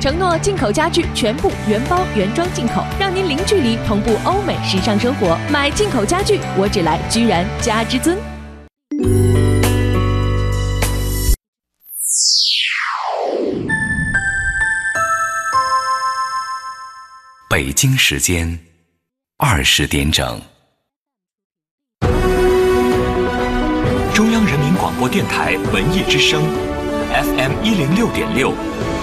承诺进口家具全部原包原装进口，让您零距离同步欧美时尚生活。买进口家具，我只来居然家之尊。北京时间二十点整。中央人民广播电台文艺之声，FM 一零六点六，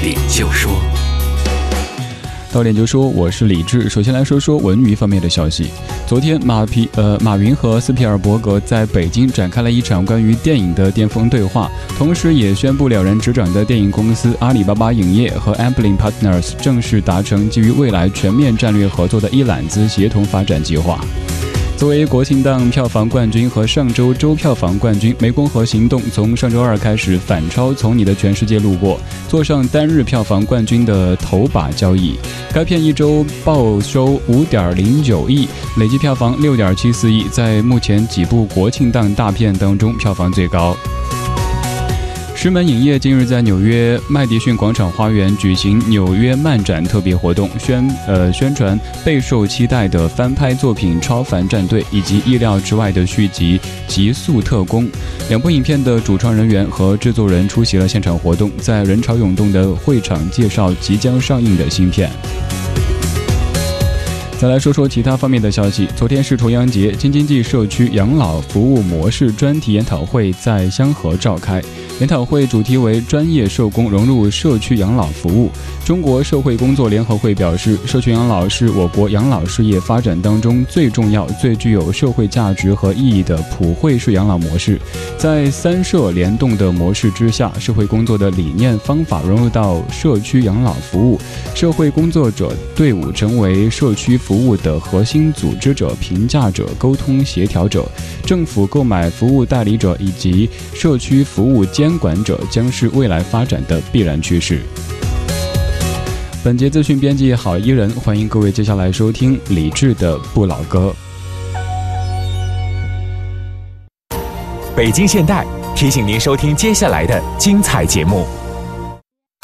到点就说，到点就说，我是李志。首先来说说文娱方面的消息。昨天，马皮呃马云和斯皮尔伯格在北京展开了一场关于电影的巅峰对话，同时也宣布了人执掌的电影公司阿里巴巴影业和 Amblin Partners 正式达成基于未来全面战略合作的一揽子协同发展计划。作为国庆档票房冠军和上周周票房冠军，《湄公河行动》从上周二开始反超《从你的全世界路过》，坐上单日票房冠军的头把交椅。该片一周报收五点零九亿，累计票房六点七四亿，在目前几部国庆档大片当中票房最高。石门影业近日在纽约麦迪逊广场花园举行纽约漫展特别活动，宣呃宣传备受期待的翻拍作品《超凡战队》以及意料之外的续集《极速特工》。两部影片的主创人员和制作人出席了现场活动，在人潮涌动的会场介绍即将上映的新片。再来说说其他方面的消息。昨天是重阳节，京津冀社区养老服务模式专题研讨会在香河召开。研讨会主题为“专业社工融入社区养老服务”。中国社会工作联合会表示，社区养老是我国养老事业发展当中最重要、最具有社会价值和意义的普惠式养老模式。在三社联动的模式之下，社会工作的理念方法融入到社区养老服务，社会工作者队伍成为社区。服务的核心组织者、评价者、沟通协调者，政府购买服务代理者以及社区服务监管者，将是未来发展的必然趋势。本节资讯编辑郝伊人，欢迎各位接下来收听李志的不老歌。北京现代提醒您收听接下来的精彩节目。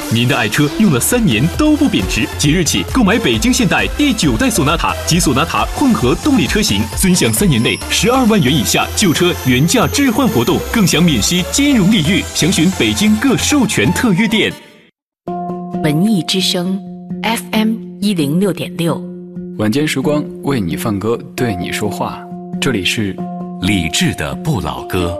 您的爱车用了三年都不贬值，即日起购买北京现代第九代索纳塔及索纳塔混合动力车型，尊享三年内十二万元以下旧车原价置换活动，更享免息金融利率。详询北京各授权特约店。文艺之声，FM 一零六点六，晚间时光为你放歌，对你说话。这里是李志的不老歌。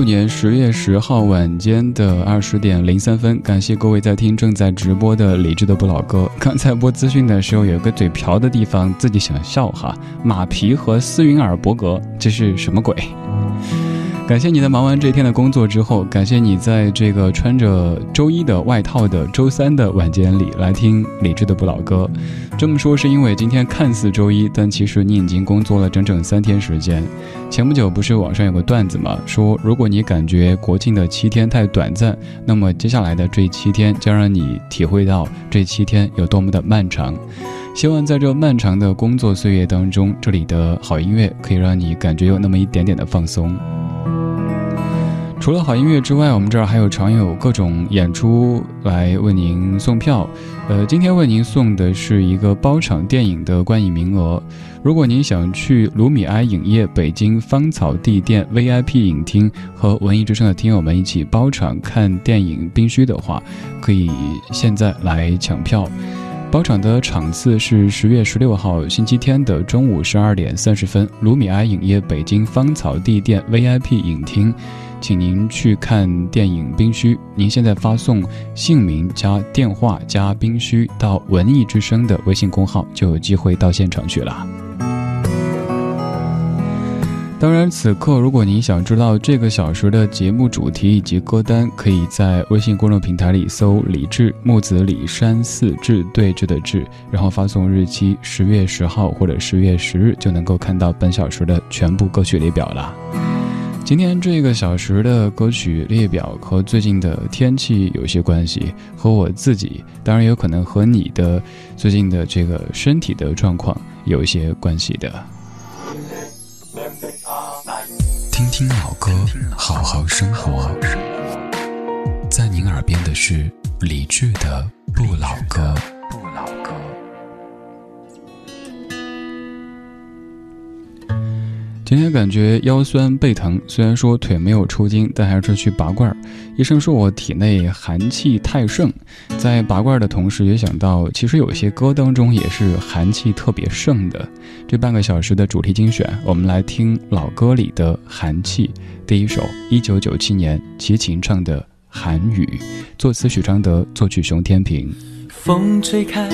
六年十月十号晚间的二十点零三分，感谢各位在听正在直播的理智的不老哥。刚才播资讯的时候，有个嘴瓢的地方，自己想笑哈。马皮和斯云尔伯格，这是什么鬼？感谢你在忙完这一天的工作之后，感谢你在这个穿着周一的外套的周三的晚间里来听理智的不老歌。这么说是因为今天看似周一，但其实你已经工作了整整三天时间。前不久不是网上有个段子嘛，说如果你感觉国庆的七天太短暂，那么接下来的这七天将让你体会到这七天有多么的漫长。希望在这漫长的工作岁月当中，这里的好音乐可以让你感觉有那么一点点的放松。除了好音乐之外，我们这儿还有常有各种演出来为您送票。呃，今天为您送的是一个包场电影的观影名额。如果您想去卢米埃影业北京芳草地店 VIP 影厅和文艺之声的听友们一起包场看电影《冰虚》的话，可以现在来抢票。包场的场次是十月十六号星期天的中午十二点三十分，卢米埃影业北京芳草地店 VIP 影厅。请您去看电影《冰虚》，您现在发送姓名加电话加“冰虚”到“文艺之声”的微信公号，就有机会到现场去了。当然，此刻如果您想知道这个小时的节目主题以及歌单，可以在微信公众平台里搜“李志木子李山寺志对峙的志”，然后发送日期十月十号或者十月十日，就能够看到本小时的全部歌曲列表了。今天这个小时的歌曲列表和最近的天气有些关系，和我自己，当然有可能和你的最近的这个身体的状况有一些关系的。听老歌，好好生活。在您耳边的是李志的不老歌。今天感觉腰酸背疼，虽然说腿没有抽筋，但还是去拔罐。医生说我体内寒气太盛，在拔罐的同时，也想到其实有些歌当中也是寒气特别盛的。这半个小时的主题精选，我们来听老歌里的寒气。第一首，一九九七年齐秦唱的《寒雨》，作词许常德，作曲熊天平。风吹开，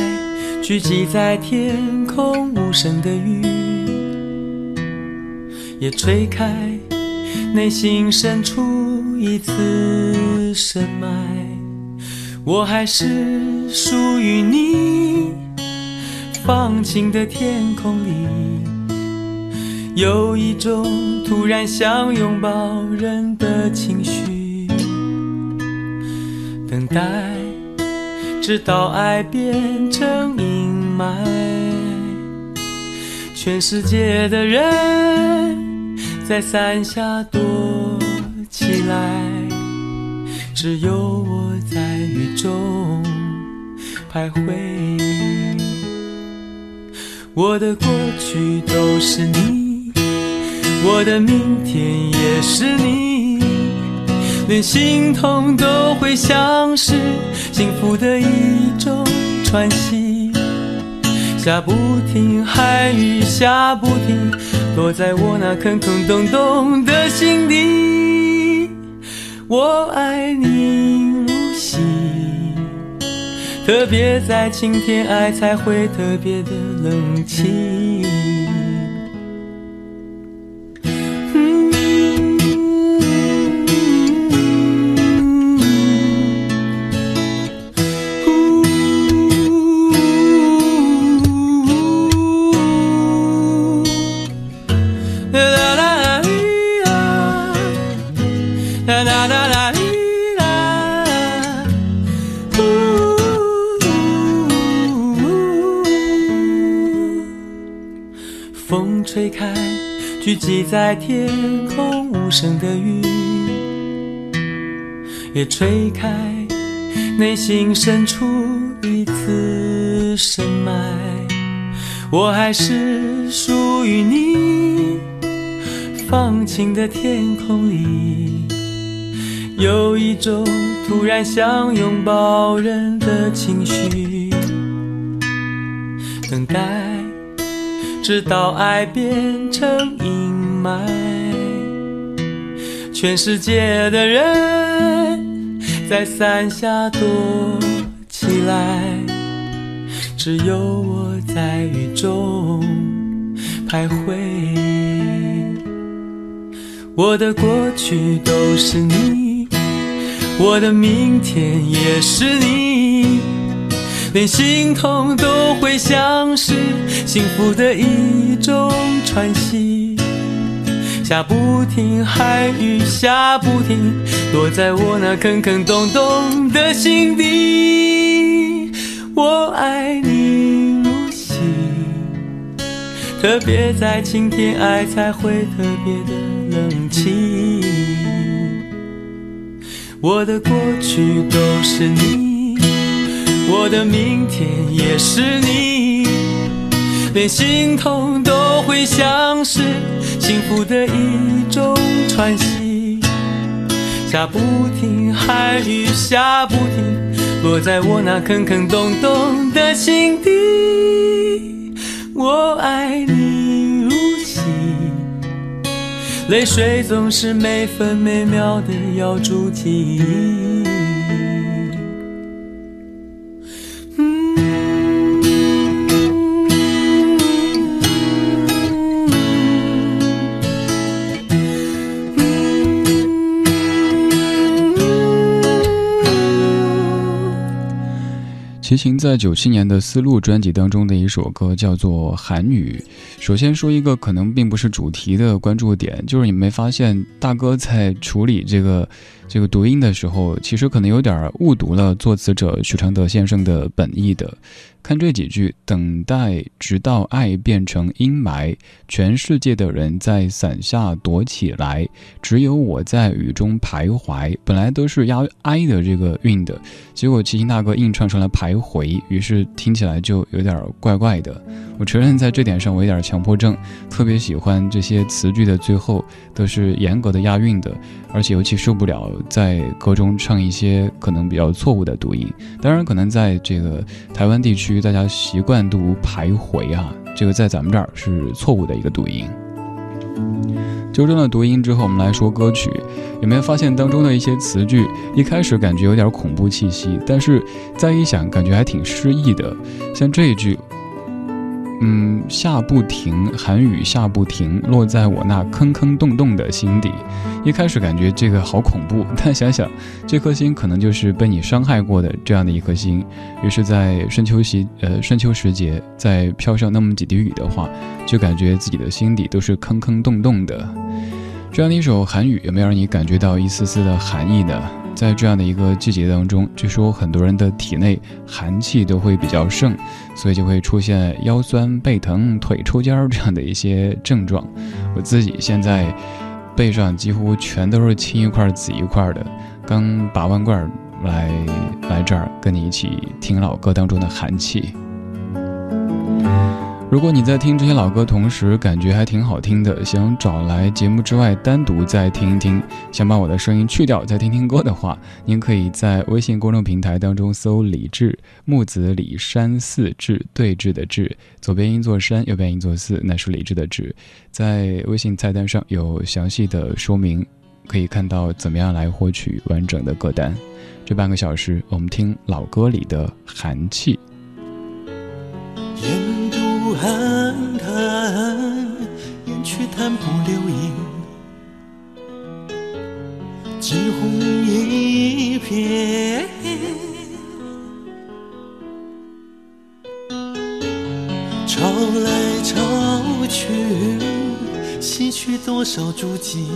聚集在天空无声的雨。也吹开内心深处一次深埋，我还是属于你。放晴的天空里，有一种突然想拥抱人的情绪，等待直到爱变成阴霾，全世界的人。在伞下躲起来，只有我在雨中徘徊。我的过去都是你，我的明天也是你，连心痛都会像是幸福的一种喘息。下不停，还雨下不停。落在我那空空洞洞的心底，我爱你如昔，特别在晴天爱才会特别的冷清。聚集在天空无声的雨，也吹开内心深处一次深埋。我还是属于你。放晴的天空里，有一种突然想拥抱人的情绪，等待。直到爱变成阴霾，全世界的人在伞下躲起来，只有我在雨中徘徊。我的过去都是你，我的明天也是你。连心痛都会像是幸福的一种喘息，下不停，寒雨下不停，落在我那坑坑洞洞的心底。我爱你如昔，特别在晴天爱才会特别的冷清。我的过去都是你，我的明天也是你，连心痛都会像是幸福的一种喘息。下不停，寒雨下不停，落在我那坑坑洞洞的心底。我爱你如昔，泪水总是每分每秒的要筑起。齐秦在九七年的《丝路》专辑当中的一首歌叫做《韩语》。首先说一个可能并不是主题的关注点，就是你没发现大哥在处理这个这个读音的时候，其实可能有点误读了作词者许常德先生的本意的。看这几句，等待直到爱变成阴霾，全世界的人在伞下躲起来，只有我在雨中徘徊。本来都是押哀的这个韵的，结果齐秦大哥硬唱成了徘徊，于是听起来就有点怪怪的。我承认在这点上我有点强迫症，特别喜欢这些词句的最后都是严格的押韵的，而且尤其受不了在歌中唱一些可能比较错误的读音。当然，可能在这个台湾地区，大家习惯读徘徊啊，这个在咱们这儿是错误的一个读音。纠正了读音之后，我们来说歌曲，有没有发现当中的一些词句一开始感觉有点恐怖气息，但是再一想，感觉还挺诗意的，像这一句。嗯，下不停，寒雨下不停，落在我那坑坑洞洞的心底。一开始感觉这个好恐怖，但想想这颗心可能就是被你伤害过的这样的一颗心。于是，在深秋时，呃，深秋时节，再飘上那么几滴雨的话，就感觉自己的心底都是坑坑洞洞的。这样的一首寒雨，有没有让你感觉到一丝丝的寒意呢？在这样的一个季节当中，据说很多人的体内寒气都会比较盛，所以就会出现腰酸背疼、腿抽筋儿这样的一些症状。我自己现在背上几乎全都是青一块紫一块的，刚拔完罐来来这儿跟你一起听老歌当中的寒气。如果你在听这些老歌，同时感觉还挺好听的，想找来节目之外单独再听一听，想把我的声音去掉再听听歌的话，您可以在微信公众平台当中搜“李志木子李山寺志对峙的志”，左边一座山，右边一座寺，那是李志的志。在微信菜单上有详细的说明，可以看到怎么样来获取完整的歌单。这半个小时，我们听老歌里的寒气。雁去潭不留影，惊鸿一瞥。潮来潮去，洗去多少足迹，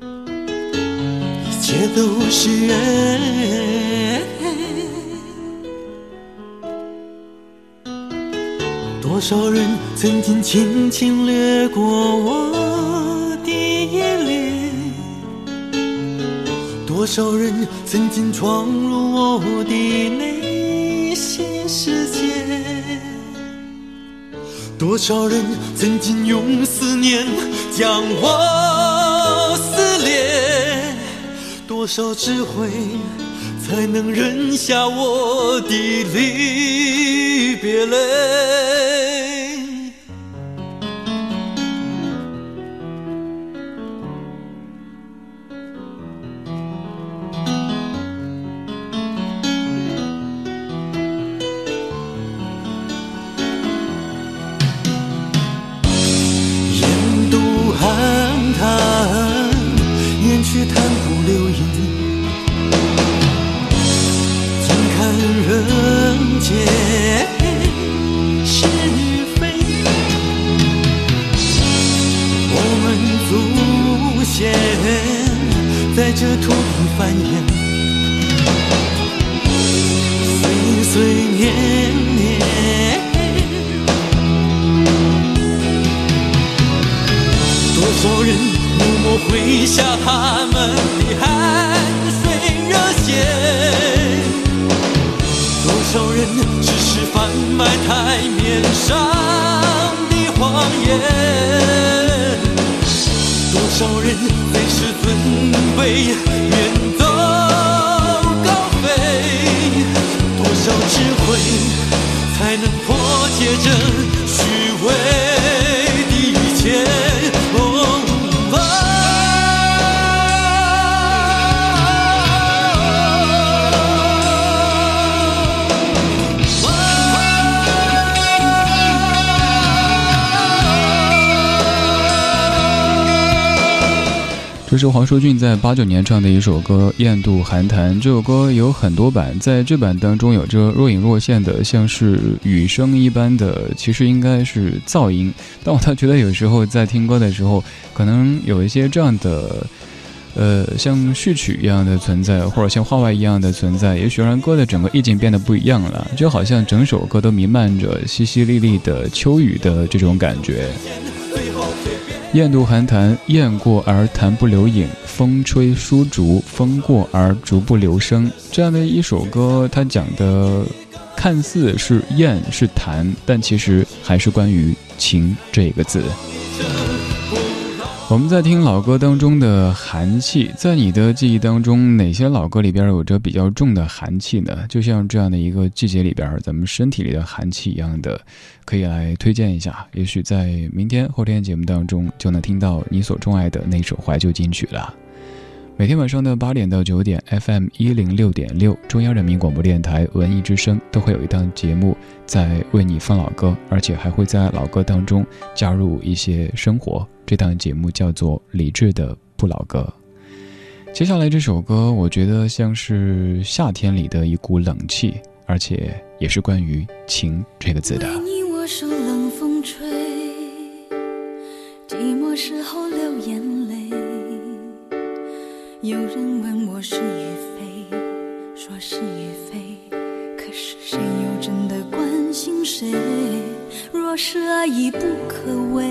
一切都是缘。多少人曾经轻轻掠过我的眼帘？多少人曾经闯入我的内心世界？多少人曾经用思念将我撕裂？多少智慧才能忍下我的离别泪？这是黄舒骏在八九年唱的一首歌《雁渡寒潭》。这首歌有很多版，在这版当中有着若隐若现的，像是雨声一般的，其实应该是噪音。但我倒觉得有时候在听歌的时候，可能有一些这样的，呃，像序曲一样的存在，或者像画外一样的存在，也许让歌的整个意境变得不一样了，就好像整首歌都弥漫着淅淅沥沥的秋雨的这种感觉。雁渡寒潭，雁过而潭不留影；风吹疏竹，风过而竹不留声。这样的一首歌，它讲的看似是雁是潭，但其实还是关于情这个字。我们在听老歌当中的寒气，在你的记忆当中，哪些老歌里边有着比较重的寒气呢？就像这样的一个季节里边，咱们身体里的寒气一样的，可以来推荐一下。也许在明天、后天节目当中，就能听到你所钟爱的那首怀旧金曲了。每天晚上的八点到九点，FM 一零六点六，中央人民广播电台文艺之声都会有一档节目在为你放老歌，而且还会在老歌当中加入一些生活。这档节目叫做《理智的不老歌》。接下来这首歌，我觉得像是夏天里的一股冷气，而且也是关于“情”这个字的。你我受冷风吹，寂寞时候流眼泪。有人问我是与非，说是与非，可是谁又真的关心谁？若是爱已不可为。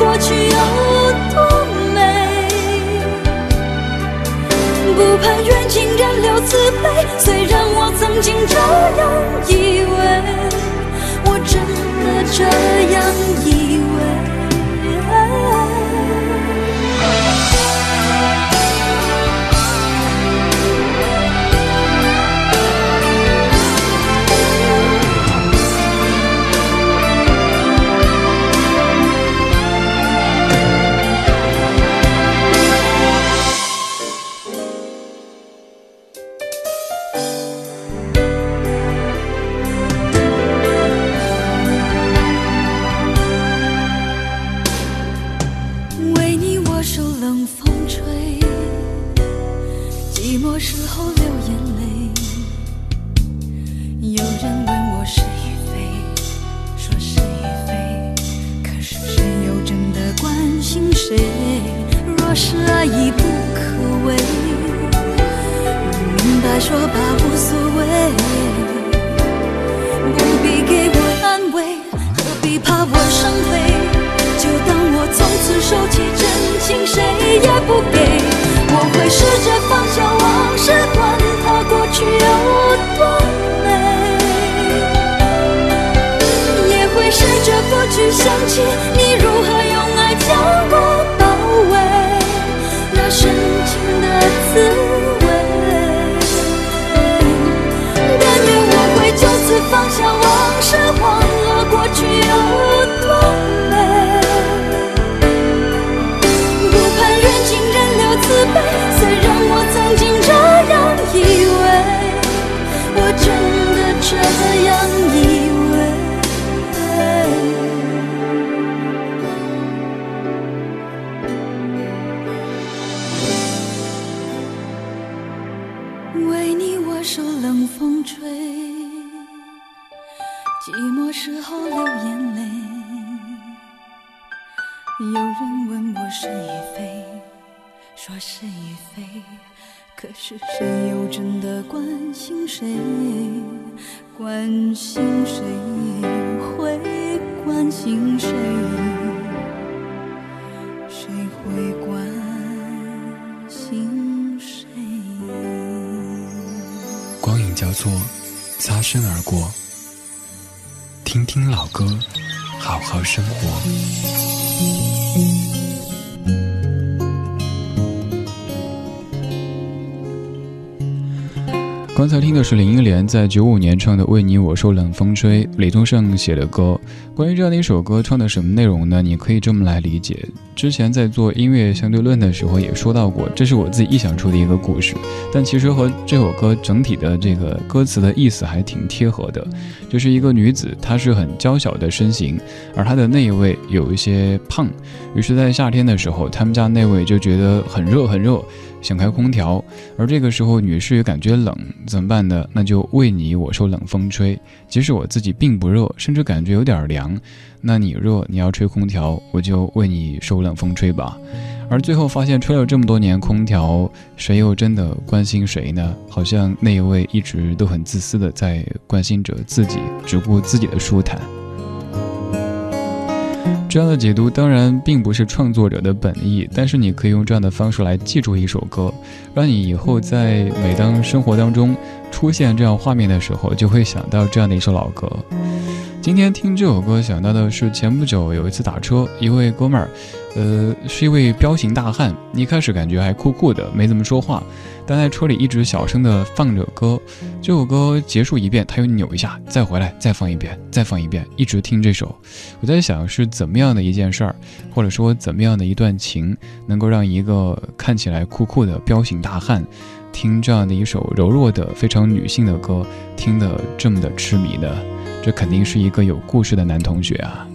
过去有多美。不盼缘尽人留慈悲，虽然我曾经这样以为，我真的这样以为。不给我会试着放下往事管它过去有多美。也会试着不去想起是谁又真的关心谁？关心谁会关心谁？谁会关心谁？光影交错，擦身而过。听听老歌，好好生活。刚才听的是林忆莲在九五年唱的《为你我受冷风吹》，李宗盛写的歌。关于这样的一首歌，唱的什么内容呢？你可以这么来理解。之前在做音乐相对论的时候也说到过，这是我自己臆想出的一个故事，但其实和这首歌整体的这个歌词的意思还挺贴合的。就是一个女子，她是很娇小的身形，而她的那一位有一些胖，于是，在夏天的时候，他们家那位就觉得很热很热。想开空调，而这个时候女士也感觉冷，怎么办呢？那就为你我受冷风吹。即使我自己并不热，甚至感觉有点凉，那你热，你要吹空调，我就为你受冷风吹吧。而最后发现，吹了这么多年空调，谁又真的关心谁呢？好像那一位一直都很自私的在关心着自己，只顾自己的舒坦。这样的解读当然并不是创作者的本意，但是你可以用这样的方式来记住一首歌，让你以后在每当生活当中出现这样画面的时候，就会想到这样的一首老歌。今天听这首歌想到的是前不久有一次打车，一位哥们儿，呃，是一位彪形大汉，一开始感觉还酷酷的，没怎么说话，但在车里一直小声的放着歌。这首歌结束一遍，他又扭一下，再回来，再放一遍，再放一遍，一直听这首。我在想是怎么样的一件事儿，或者说怎么样的一段情，能够让一个看起来酷酷的彪形大汉，听这样的一首柔弱的、非常女性的歌，听得这么的痴迷呢？这肯定是一个有故事的男同学啊！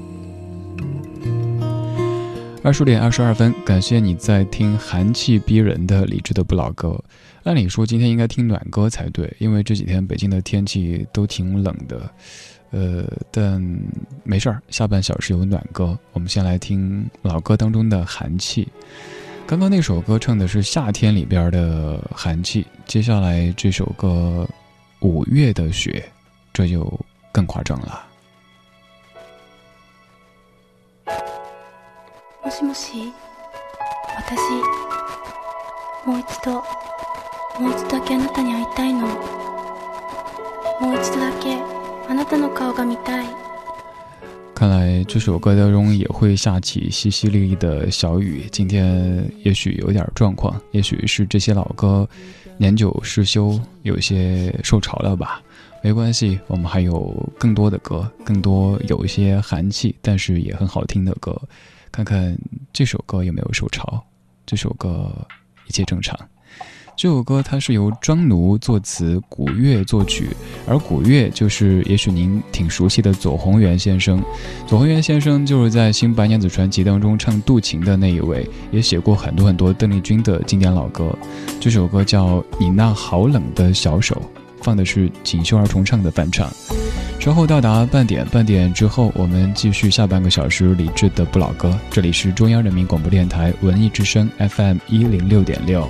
二十点二十二分，感谢你在听寒气逼人的理智的不老歌。按理说今天应该听暖歌才对，因为这几天北京的天气都挺冷的。呃，但没事儿，下半小时有暖歌。我们先来听老歌当中的寒气。刚刚那首歌唱的是夏天里边的寒气，接下来这首歌五月的雪，这就。更夸张了。もしもし、私、もう一度、もう一度だけあなたに会いたいの。もう一度だけあなたの顔が見たい。看来这首歌当中也会下起淅淅沥沥的小雨。今天也许有点状况，也许是这些老歌年久失修，有些受潮了吧。没关系，我们还有更多的歌，更多有一些寒气，但是也很好听的歌。 看看这首歌有没有受潮？这首歌一切正常。这首歌它是由庄奴作词，古月作曲，而古月就是也许您挺熟悉的左宏元先生。左宏元先生就是在《新白娘子传奇》当中唱渡情的那一位，也写过很多很多邓丽君的经典老歌。这首歌叫《你那好冷的小手》。放的是锦绣儿重唱的翻唱。稍后到达半点，半点之后我们继续下半个小时理智的不老歌。这里是中央人民广播电台文艺之声 FM 一零六点六。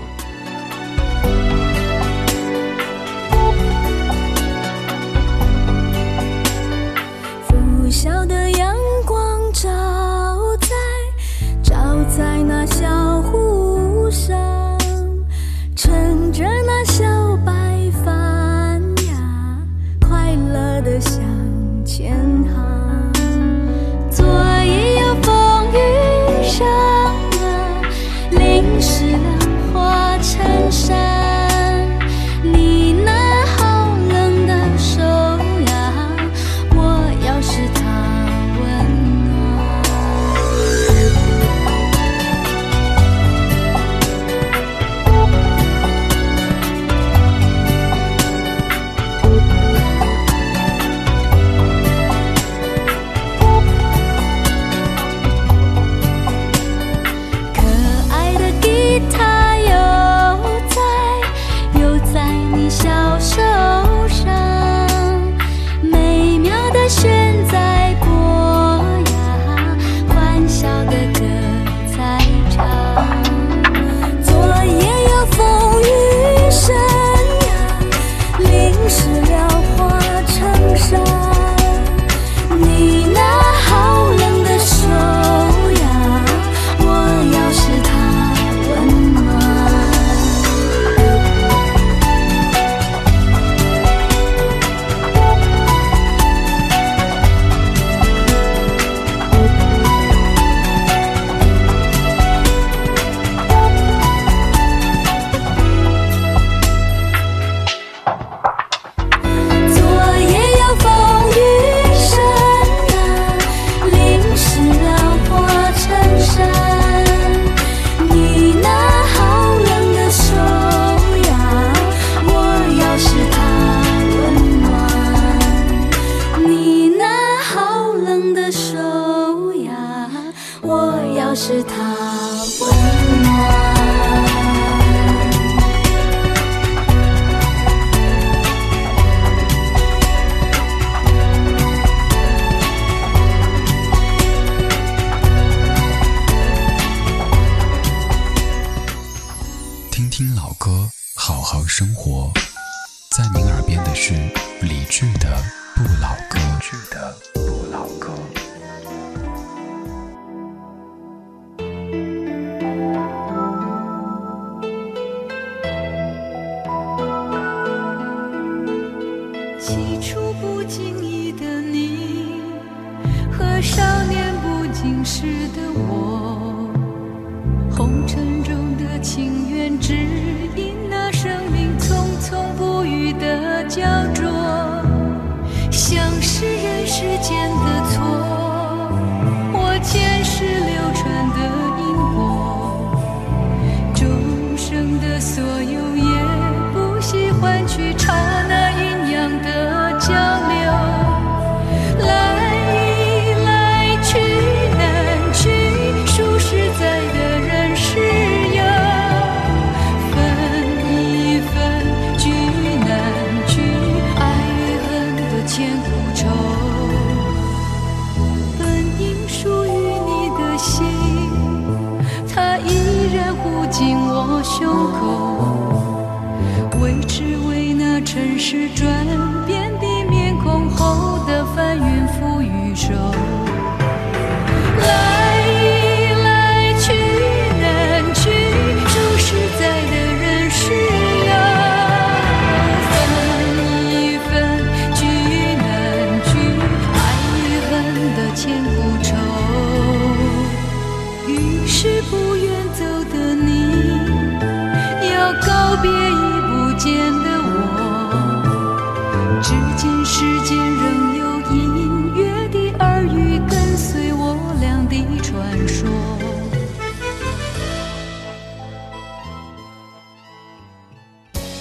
起初不经意的你，和少年不经事的我，红尘中的情缘，只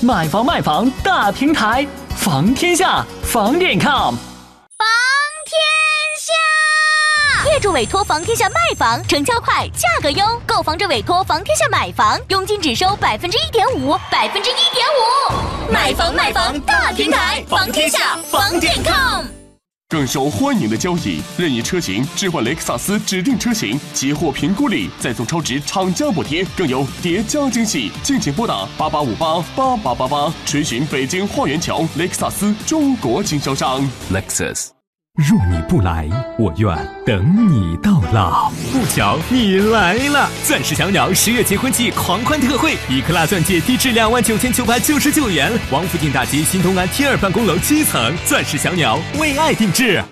买房卖房大平台，房天下房点 com。房天下，业主委托房天下卖房，成交快，价格优；购房者委托房天下买房，佣金只收百分之一点五，百分之一点五。买房卖房大平台，房天下房点 com。更受欢迎的交易，任意车型置换雷克萨斯指定车型，即获评估里再送超值厂家补贴，更有叠加惊喜。敬请拨打八八五八八八八八，垂询北京花园桥雷克萨斯中国经销商 Lexus。若你不来，我愿等你到老。不巧你来了！钻石小鸟十月结婚季狂欢特惠，一克拉钻戒低至两万九千九百九十九元。王府井大街新东安 T 二办公楼七层，钻石小鸟为爱定制。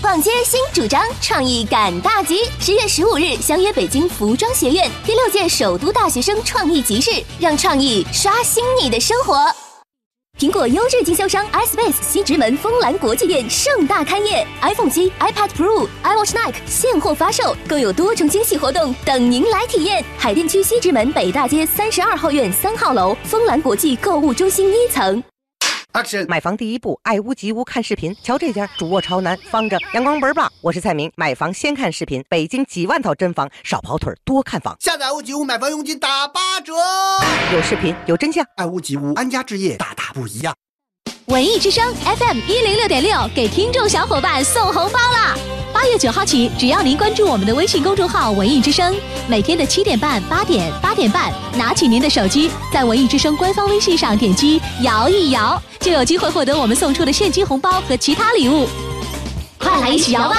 逛街新主张，创意赶大集。十月十五日，相约北京服装学院第六届首都大学生创意集市，让创意刷新你的生活。苹果优质经销商 iSpace 西直门枫蓝国际店盛大开业，iPhone 七、iPad Pro、iWatch Nike 现货发售，更有多重惊喜活动等您来体验。海淀区西直门北大街三十二号院三号楼枫蓝国际购物中心一层。Action！买房第一步，爱屋及乌看视频。瞧这家，主卧朝南，放着阳光倍儿棒。我是蔡明，买房先看视频。北京几万套真房，少跑腿，多看房。下载爱屋及乌买房佣金打八折，有视频，有真相。爱屋及乌，安家置业大大不一样。文艺之声 FM 一零六点六给听众小伙伴送红包啦！八月九号起，只要您关注我们的微信公众号“文艺之声”，每天的七点半、八点、八点半，拿起您的手机，在文艺之声官方微信上点击“摇一摇”，就有机会获得我们送出的现金红包和其他礼物。快来一起摇吧！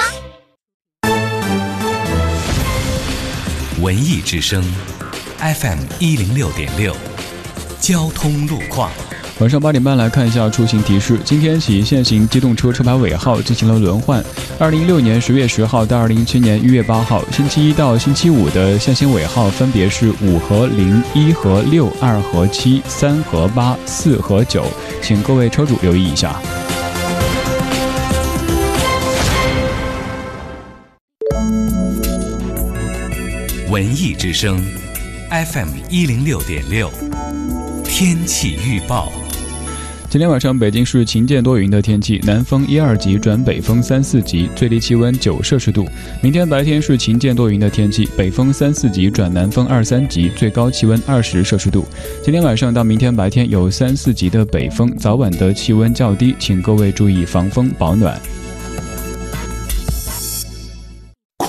文艺之声，FM 一零六点六，交通路况。晚上八点半来看一下出行提示。今天起，现行机动车车牌尾号进行了轮换。二零一六年十月十号到二零一七年一月八号，星期一到星期五的限行尾号分别是五和零、一和六、二和七、三和八、四和九，请各位车主留意一下。文艺之声，FM 一零六点六，天气预报。今天晚上北京是晴间多云的天气，南风一二级转北风三四级，最低气温九摄氏度。明天白天是晴间多云的天气，北风三四级转南风二三级，最高气温二十摄氏度。今天晚上到明天白天有三四级的北风，早晚的气温较低，请各位注意防风保暖。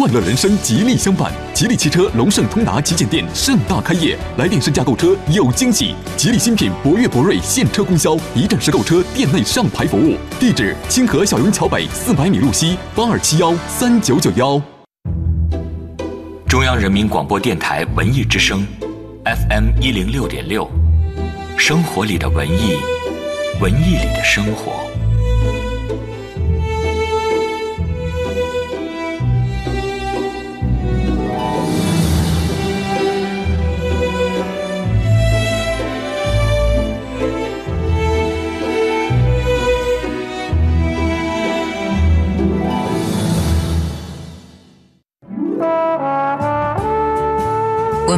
快乐人生，吉利相伴。吉利汽车龙盛通达旗舰店盛大开业，来电试驾购车有惊喜。吉利新品博越、博瑞现车供销，一站式购车，店内上牌服务。地址：清河小营桥北四百米路西，八二七幺三九九幺。中央人民广播电台文艺之声，FM 一零六点六，生活里的文艺，文艺里的生活。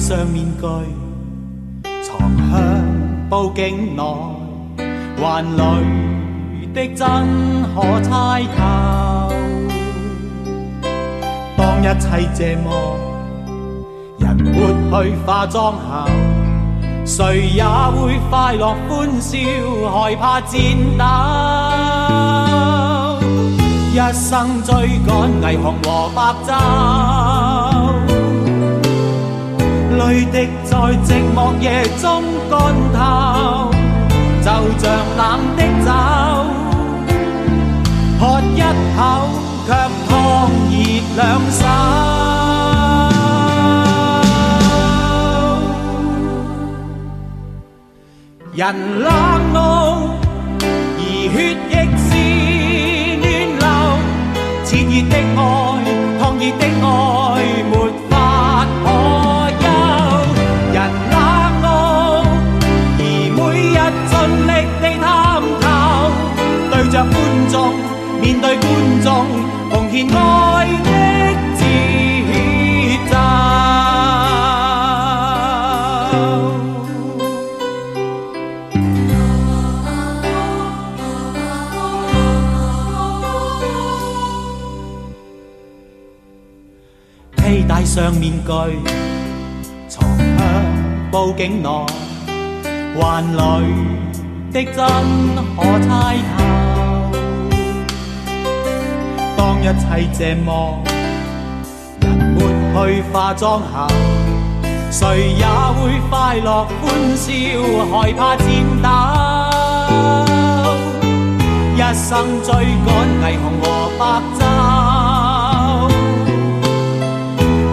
上面具，藏向布景内，幻里的真可猜透。当一切这么人抹去化妆后，谁也会快乐欢笑，害怕战斗。一生追赶霓虹和白昼。泪滴在寂寞夜中干透，就像冷的酒，喝一口却烫热两手。人冷傲，而血亦是暖流，炽热的爱，烫热的爱，没着观众，面對觀眾，奉獻愛的節奏。披戴上面具，藏向布景內，幻里的真可猜透。一切寂寞人抹去化妆后，谁也会快乐欢笑，害怕颤抖。一生追赶霓虹和白昼，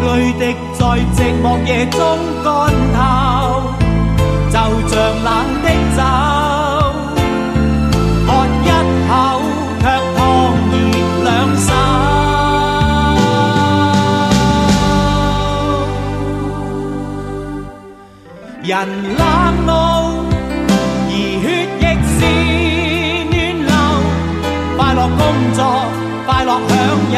泪滴在寂寞夜中干透，就像冷的酒，人冷傲，而血亦是暖流，快乐工作，快乐享有，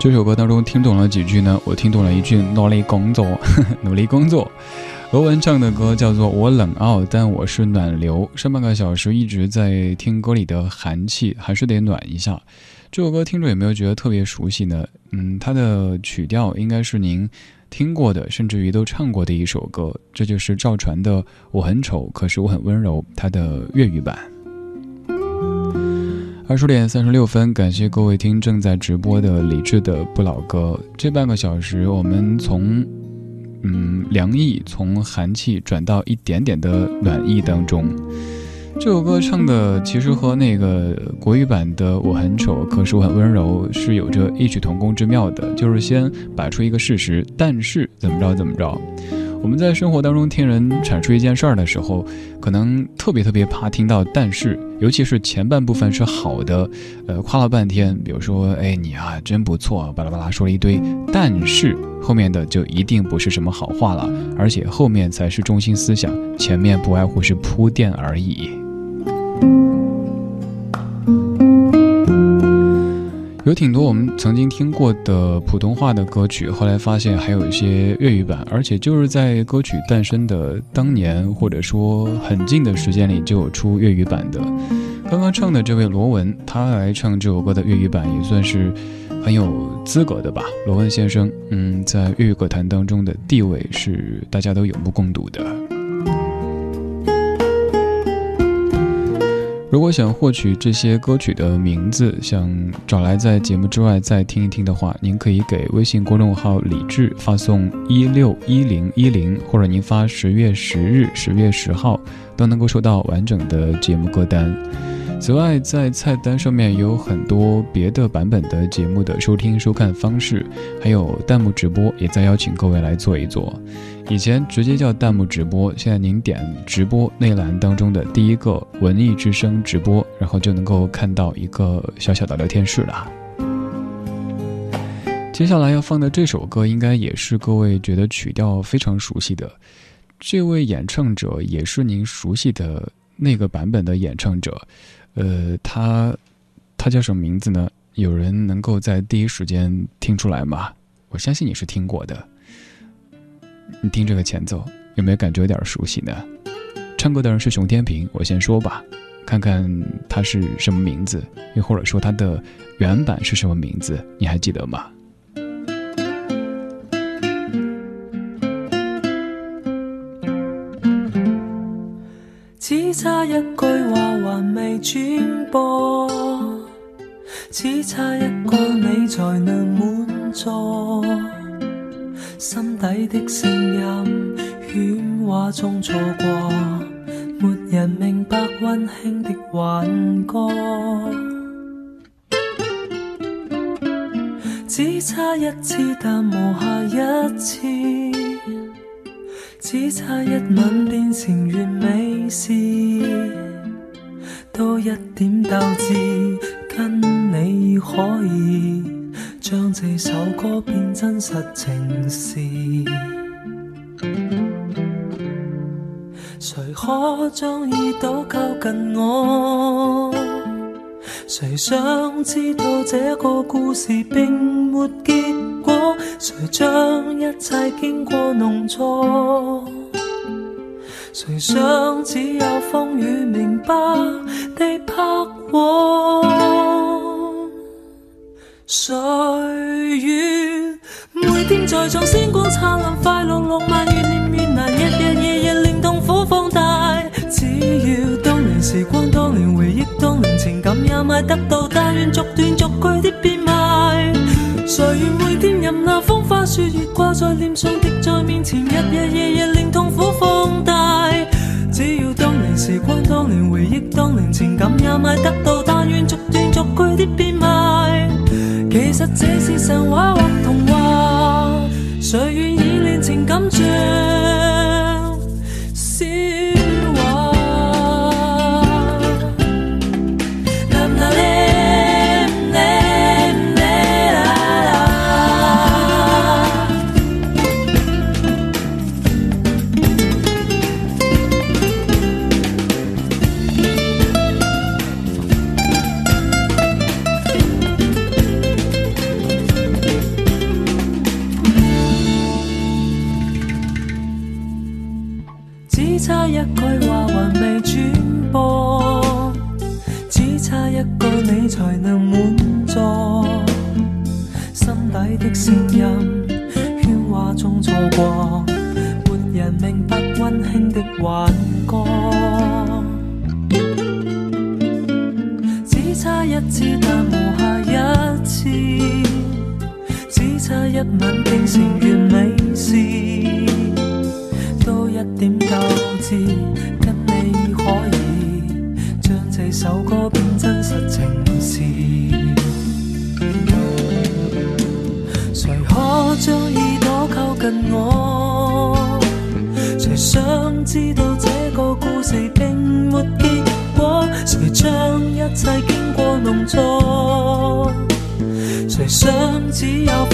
这首歌当中听懂了几句呢？我听懂了一句“努力工作”，努力工作。罗文唱的歌叫做《我冷傲，但我是暖流》。上半个小时一直在听歌里的寒气，还是得暖一下。这首歌听着有没有觉得特别熟悉呢？嗯，它的曲调应该是您听过的，甚至于都唱过的一首歌。这就是赵传的《我很丑，可是我很温柔》，它的粤语版。二十点三十六分，感谢各位听正在直播的李志的不老歌。这半个小时，我们从嗯凉意，从寒气转到一点点的暖意当中。这首歌唱的其实和那个国语版的《我很丑，可是我很温柔》是有着异曲同工之妙的，就是先摆出一个事实，但是怎么着怎么着。我们在生活当中听人阐述一件事儿的时候，可能特别特别怕听到“但是”，尤其是前半部分是好的，呃，夸了半天，比如说，哎，你啊真不错，巴拉巴拉说了一堆，但是后面的就一定不是什么好话了，而且后面才是中心思想，前面不外乎是铺垫而已。有挺多我们曾经听过的普通话的歌曲，后来发现还有一些粤语版，而且就是在歌曲诞生的当年，或者说很近的时间里就有出粤语版的。刚刚唱的这位罗文，他来唱这首歌的粤语版也算是很有资格的吧。罗文先生，嗯，在粤语歌坛当中的地位是大家都有目共睹的。如果想获取这些歌曲的名字，想找来在节目之外再听一听的话，您可以给微信公众号“李志”发送一六一零一零，或者您发十月十日、十月十号，都能够收到完整的节目歌单。此外，在菜单上面有很多别的版本的节目的收听收看方式，还有弹幕直播，也在邀请各位来做一做。以前直接叫弹幕直播，现在您点直播内栏当中的第一个“文艺之声”直播，然后就能够看到一个小小的聊天室了。接下来要放的这首歌，应该也是各位觉得曲调非常熟悉的，这位演唱者也是您熟悉的那个版本的演唱者。呃，他他叫什么名字呢？有人能够在第一时间听出来吗？我相信你是听过的。你听这个前奏，有没有感觉有点熟悉呢？唱歌的人是熊天平，我先说吧，看看他是什么名字，又或者说他的原版是什么名字，你还记得吗？只差一句话还未转播，只差一个你才能满座。心底的声音，喧哗中错过，没人明白温馨的挽歌。只差一次，但无下一次。只差一吻变成完美事，多一点斗志，跟你可以将这首歌变真实情事。谁可将耳朵靠近我？谁想知道这个故事并没结果？谁将一切经过弄错？谁想只有风雨明白地拍和？谁愿每天在场星光灿烂，快乐浪漫越念越难，日日夜夜令痛苦放大。只要当年时光，得到，但愿逐段逐句的变卖。谁愿每天任那风花雪月挂在脸上，滴在面前，日日夜夜令痛苦放大。只要当年时光，当年回忆，当年情感也买得到，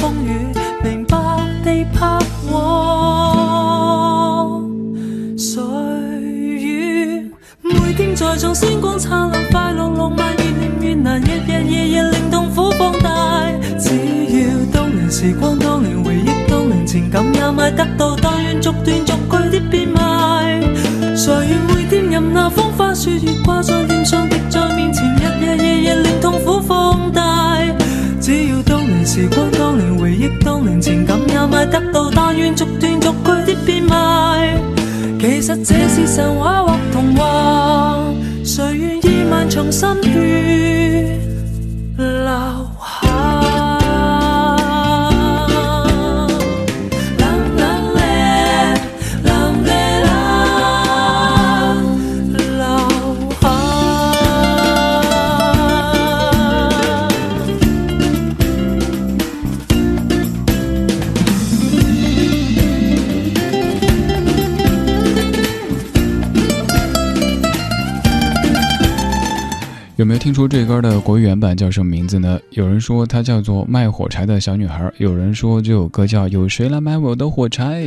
风雨。這这歌的国语原版叫什么名字呢？有人说它叫做《卖火柴的小女孩》，有人说这首歌叫《有谁来买我的火柴》。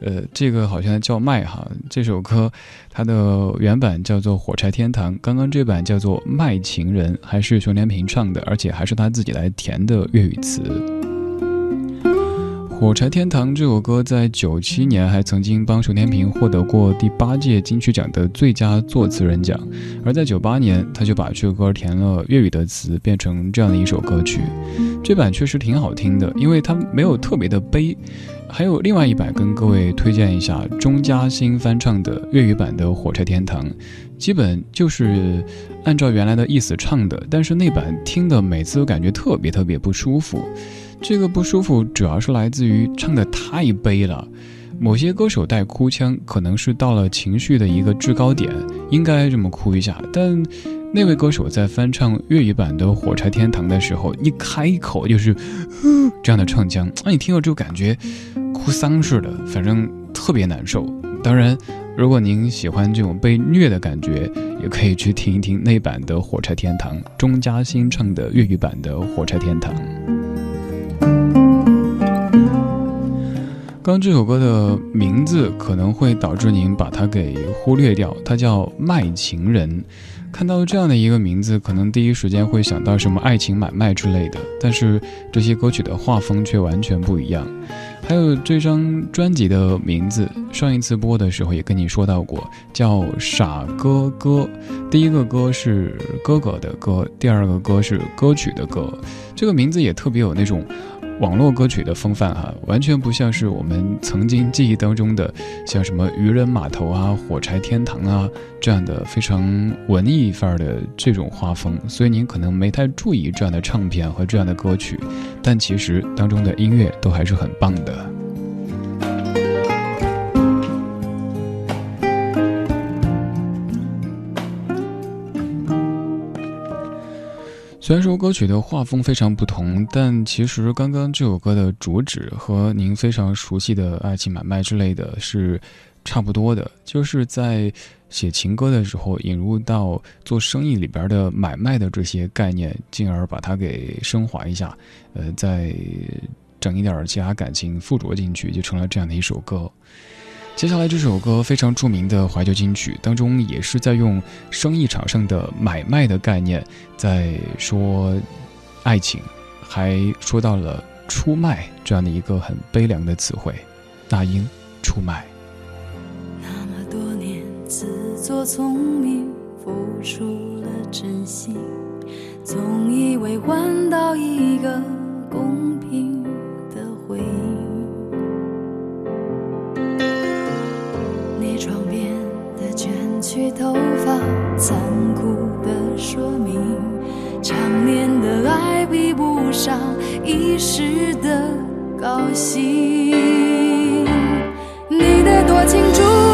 呃，这个好像叫卖哈。这首歌它的原版叫做《火柴天堂》，刚刚这版叫做《卖情人》，还是熊天平唱的，而且还是他自己来填的粤语词。《火柴天堂》这首歌在九七年还曾经帮熊天平获得过第八届金曲奖的最佳作词人奖，而在九八年他就把这首歌填了粤语的词，变成这样的一首歌曲。这版确实挺好听的，因为它没有特别的悲。还有另外一版跟各位推荐一下，钟嘉欣翻唱的粤语版的《火柴天堂》，基本就是按照原来的意思唱的，但是那版听的每次都感觉特别特别不舒服。这个不舒服主要是来自于唱的太悲了，某些歌手带哭腔，可能是到了情绪的一个制高点，应该这么哭一下。但那位歌手在翻唱粤语版的《火柴天堂》的时候，一开口就是 这样的唱腔，那你听了之后感觉哭丧似的，反正特别难受。当然，如果您喜欢这种被虐的感觉，也可以去听一听那版的《火柴天堂》，钟嘉欣唱的粤语版的《火柴天堂》。刚这首歌的名字可能会导致您把它给忽略掉，它叫《卖情人》。看到这样的一个名字，可能第一时间会想到什么爱情买卖之类的，但是这些歌曲的画风却完全不一样。还有这张专辑的名字，上一次播的时候也跟你说到过，叫《傻哥哥》。第一个歌是哥哥的歌，第二个歌是歌曲的歌。这个名字也特别有那种。网络歌曲的风范哈，完全不像是我们曾经记忆当中的，像什么渔人码头啊、火柴天堂啊这样的非常文艺范儿的这种画风，所以您可能没太注意这样的唱片和这样的歌曲，但其实当中的音乐都还是很棒的。虽然说歌曲的画风非常不同，但其实刚刚这首歌的主旨和您非常熟悉的爱情买卖之类的是差不多的，就是在写情歌的时候引入到做生意里边的买卖的这些概念，进而把它给升华一下，呃，再整一点其他感情附着进去，就成了这样的一首歌。接下来这首歌非常著名的怀旧金曲当中，也是在用生意场上的买卖的概念，在说爱情，还说到了出卖这样的一个很悲凉的词汇。大英出卖。那么多年自作聪明，付出了真心，总以为换到一个公平的回应。去头发，残酷的说明，常年的爱比不上一时的高兴。你的多情注定。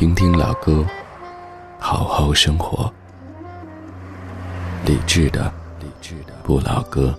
听听老歌，好好生活。理智的，理智的，不老歌。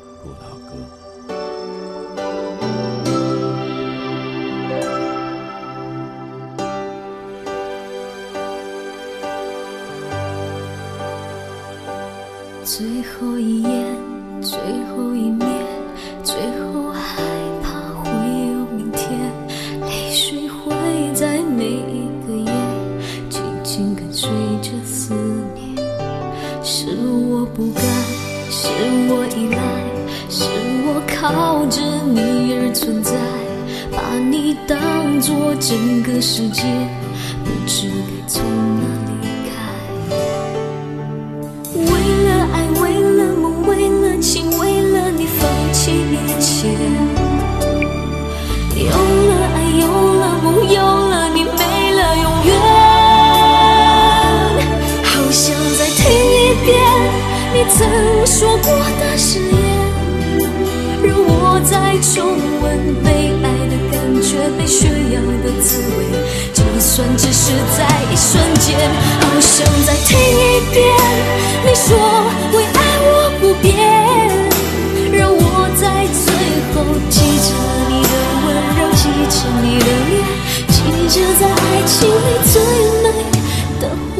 就在爱情里最美的。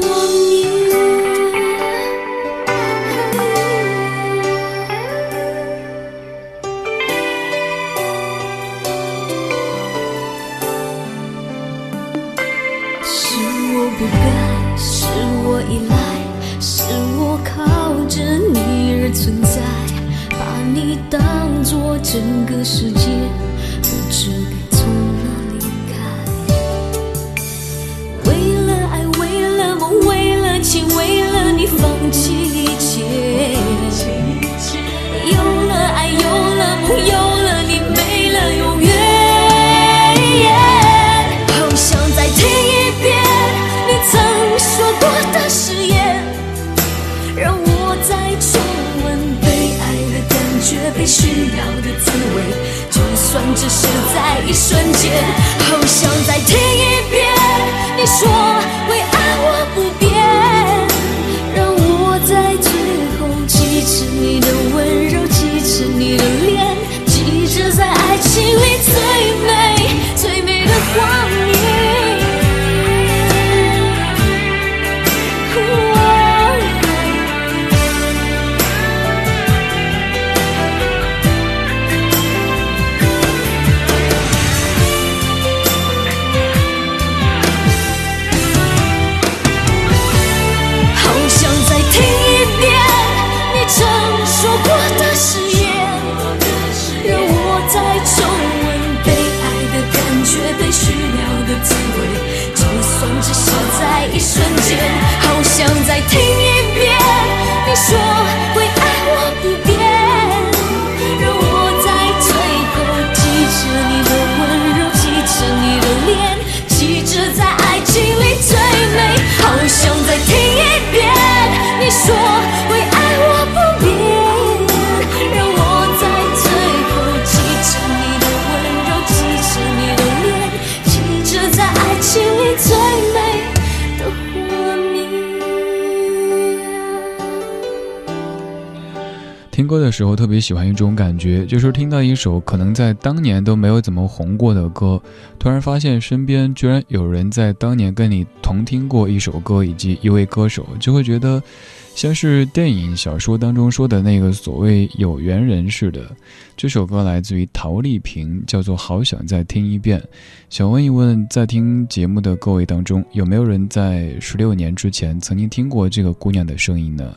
歌的时候特别喜欢一种感觉，就是听到一首可能在当年都没有怎么红过的歌，突然发现身边居然有人在当年跟你同听过一首歌以及一位歌手，就会觉得像是电影、小说当中说的那个所谓有缘人似的。这首歌来自于陶丽萍，叫做《好想再听一遍》。想问一问，在听节目的各位当中，有没有人在十六年之前曾经听过这个姑娘的声音呢？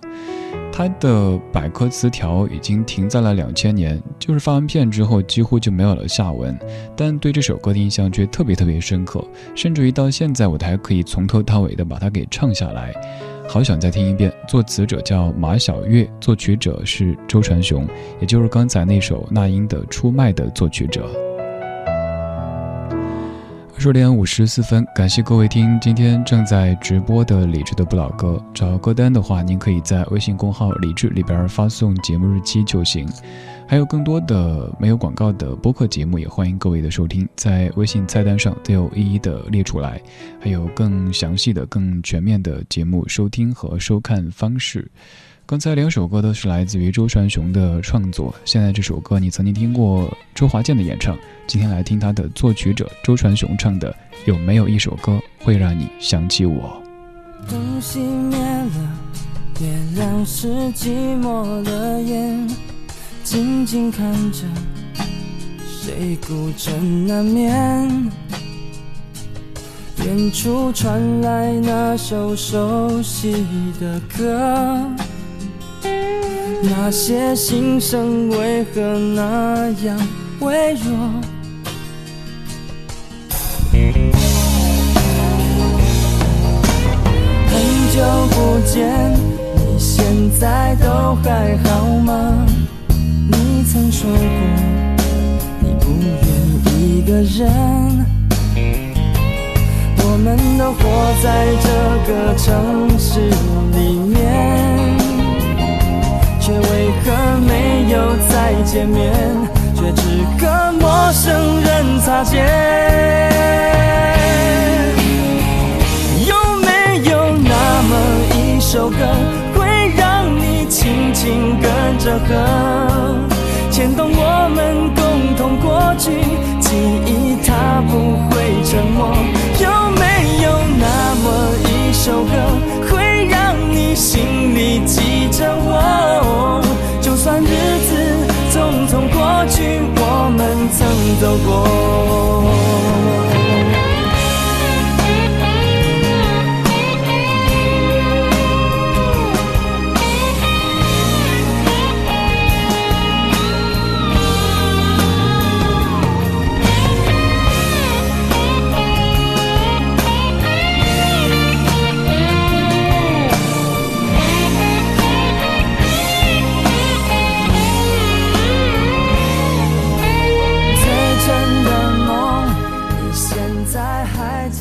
它的百科词条已经停在了两千年，就是发完片之后几乎就没有了下文。但对这首歌的印象却特别特别深刻，甚至于到现在我还可以从头到尾的把它给唱下来。好想再听一遍。作词者叫马晓月，作曲者是周传雄，也就是刚才那首那英的《出卖》的作曲者。十点五十四分，感谢各位听今天正在直播的理智的不老歌。找歌单的话，您可以在微信公号“理智”里边发送节目日期就行。还有更多的没有广告的播客节目，也欢迎各位的收听，在微信菜单上都有一一的列出来，还有更详细的、更全面的节目收听和收看方式。刚才两首歌都是来自于周传雄的创作，现在这首歌你曾经听过周华健的演唱，今天来听他的作曲者周传雄唱的，有没有一首歌会让你想起我？灯熄灭了，月亮是寂寞的眼，静静看着谁孤枕难眠。远处传来那首熟悉的歌，那些心声为何那样微弱？很久不见，你现在都还好吗？你曾说过，你不愿一个人。我们都活在这个城市里可没有再见面，却只跟陌生人擦肩。有没有那么一首歌，会让你轻轻跟着和，牵动我们共同过去，记忆它不会沉默。有没有那么一首歌，会心里记着我？就算日子匆匆过去，我们曾走过。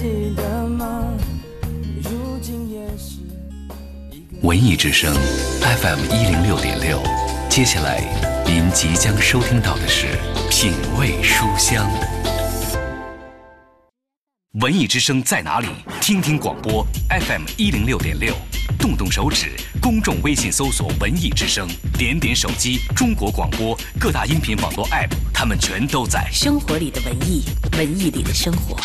记得吗？如今也是。文艺之声 FM 一零六点六，接下来您即将收听到的是品味书香。文艺之声在哪里？听听广播 FM 一零六点六，动动手指，公众微信搜索“文艺之声”，点点手机，中国广播各大音频网络 App，他们全都在。生活里的文艺，文艺里的生活。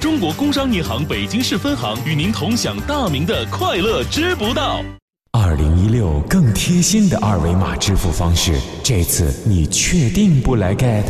中国工商银行北京市分行与您同享大明的快乐知不道。二零一六更贴心的二维码支付方式，这次你确定不来 get？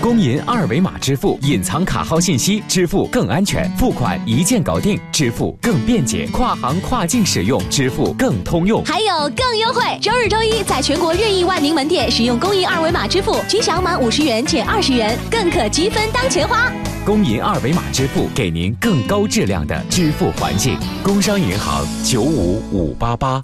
工银二维码支付，隐藏卡号信息，支付更安全，付款一键搞定，支付更便捷，跨行跨境使用，支付更通用。还有更优惠！周日、周一在全国任意万宁门店使用工银二维码支付，均享满五十元减二十元，更可积分当钱花。工银二维码支付给您更高质量的支付环境。工商银行九五五八八。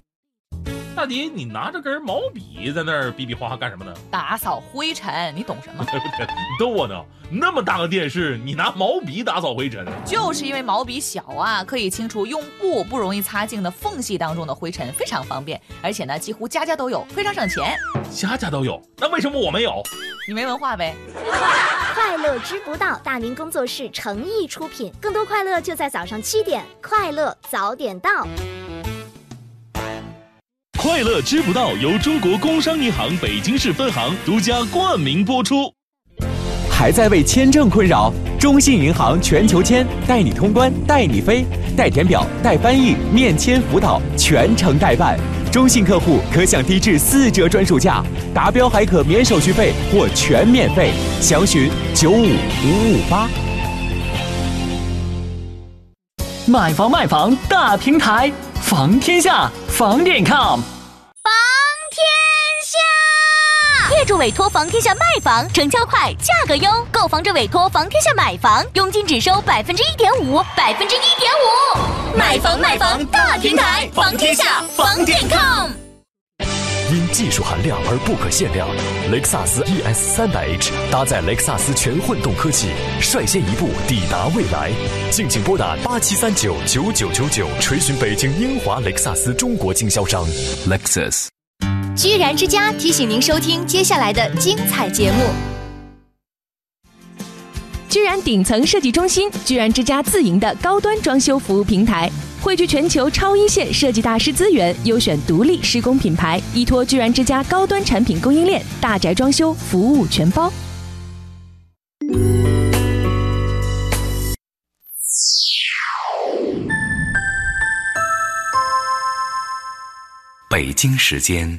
大迪，你拿着根毛笔在那儿比比划划干什么呢？打扫灰尘，你懂什么？你逗我呢？那么大个电视，你拿毛笔打扫灰尘？就是因为毛笔小啊，可以清除用布不容易擦净的缝隙当中的灰尘，非常方便。而且呢，几乎家家都有，非常省钱。家家都有，那为什么我没有？你没文化呗。快乐知不道，大明工作室诚意出品，更多快乐就在早上七点，快乐早点到。快乐知不道由中国工商银行北京市分行独家冠名播出。还在为签证困扰？中信银行全球签带你通关，带你飞，带填表，带翻译，面签辅导，全程代办。中信客户可享低至四折专属价，达标还可免手续费或全免费。详询九五五五八。买房卖房大平台，房天下房点 com。业主委托房天下卖房，成交快，价格优；购房者委托房天下买房，佣金只收百分之一点五，百分之一点五。买房卖房大平台，房天下房点 com。因技术含量而不可限量，雷克萨斯 ES 三百 H 搭载雷克萨斯全混动科技，率先一步抵达未来。敬请拨打八七三九九九九九，垂询北京英华雷克萨斯中国经销商。Lexus。居然之家提醒您收听接下来的精彩节目。居然顶层设计中心，居然之家自营的高端装修服务平台，汇聚全球超一线设计大师资源，优选独立施工品牌，依托居然之家高端产品供应链，大宅装修服务全包。北京时间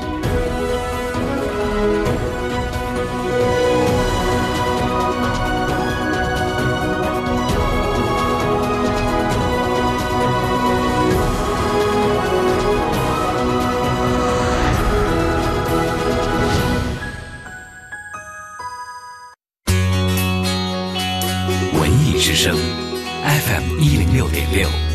之声 FM 一零六点六。FM106.6